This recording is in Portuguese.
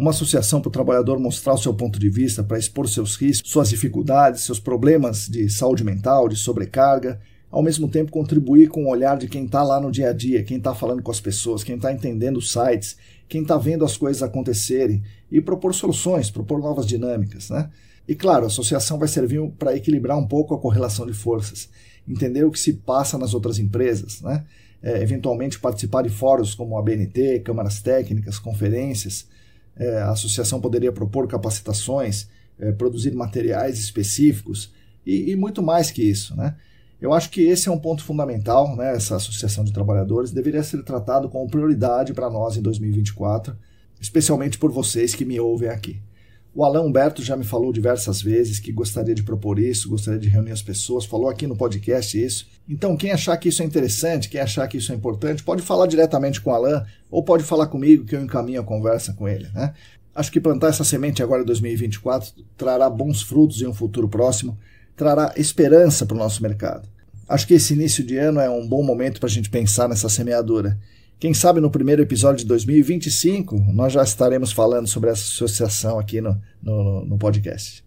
uma associação para o trabalhador mostrar o seu ponto de vista, para expor seus riscos, suas dificuldades, seus problemas de saúde mental, de sobrecarga, ao mesmo tempo contribuir com o olhar de quem está lá no dia a dia, quem está falando com as pessoas, quem está entendendo os sites, quem está vendo as coisas acontecerem e propor soluções, propor novas dinâmicas. Né? E claro, a associação vai servir para equilibrar um pouco a correlação de forças, entender o que se passa nas outras empresas, né? É, eventualmente participar de fóruns como a BNT, câmaras técnicas, conferências. É, a associação poderia propor capacitações, é, produzir materiais específicos e, e muito mais que isso. Né? Eu acho que esse é um ponto fundamental, né? essa associação de trabalhadores deveria ser tratado como prioridade para nós em 2024, especialmente por vocês que me ouvem aqui. O Alain Humberto já me falou diversas vezes que gostaria de propor isso, gostaria de reunir as pessoas, falou aqui no podcast isso. Então, quem achar que isso é interessante, quem achar que isso é importante, pode falar diretamente com o Alain ou pode falar comigo que eu encaminho a conversa com ele. Né? Acho que plantar essa semente agora em 2024 trará bons frutos em um futuro próximo trará esperança para o nosso mercado. Acho que esse início de ano é um bom momento para a gente pensar nessa semeadura. Quem sabe no primeiro episódio de 2025 nós já estaremos falando sobre essa associação aqui no, no, no podcast.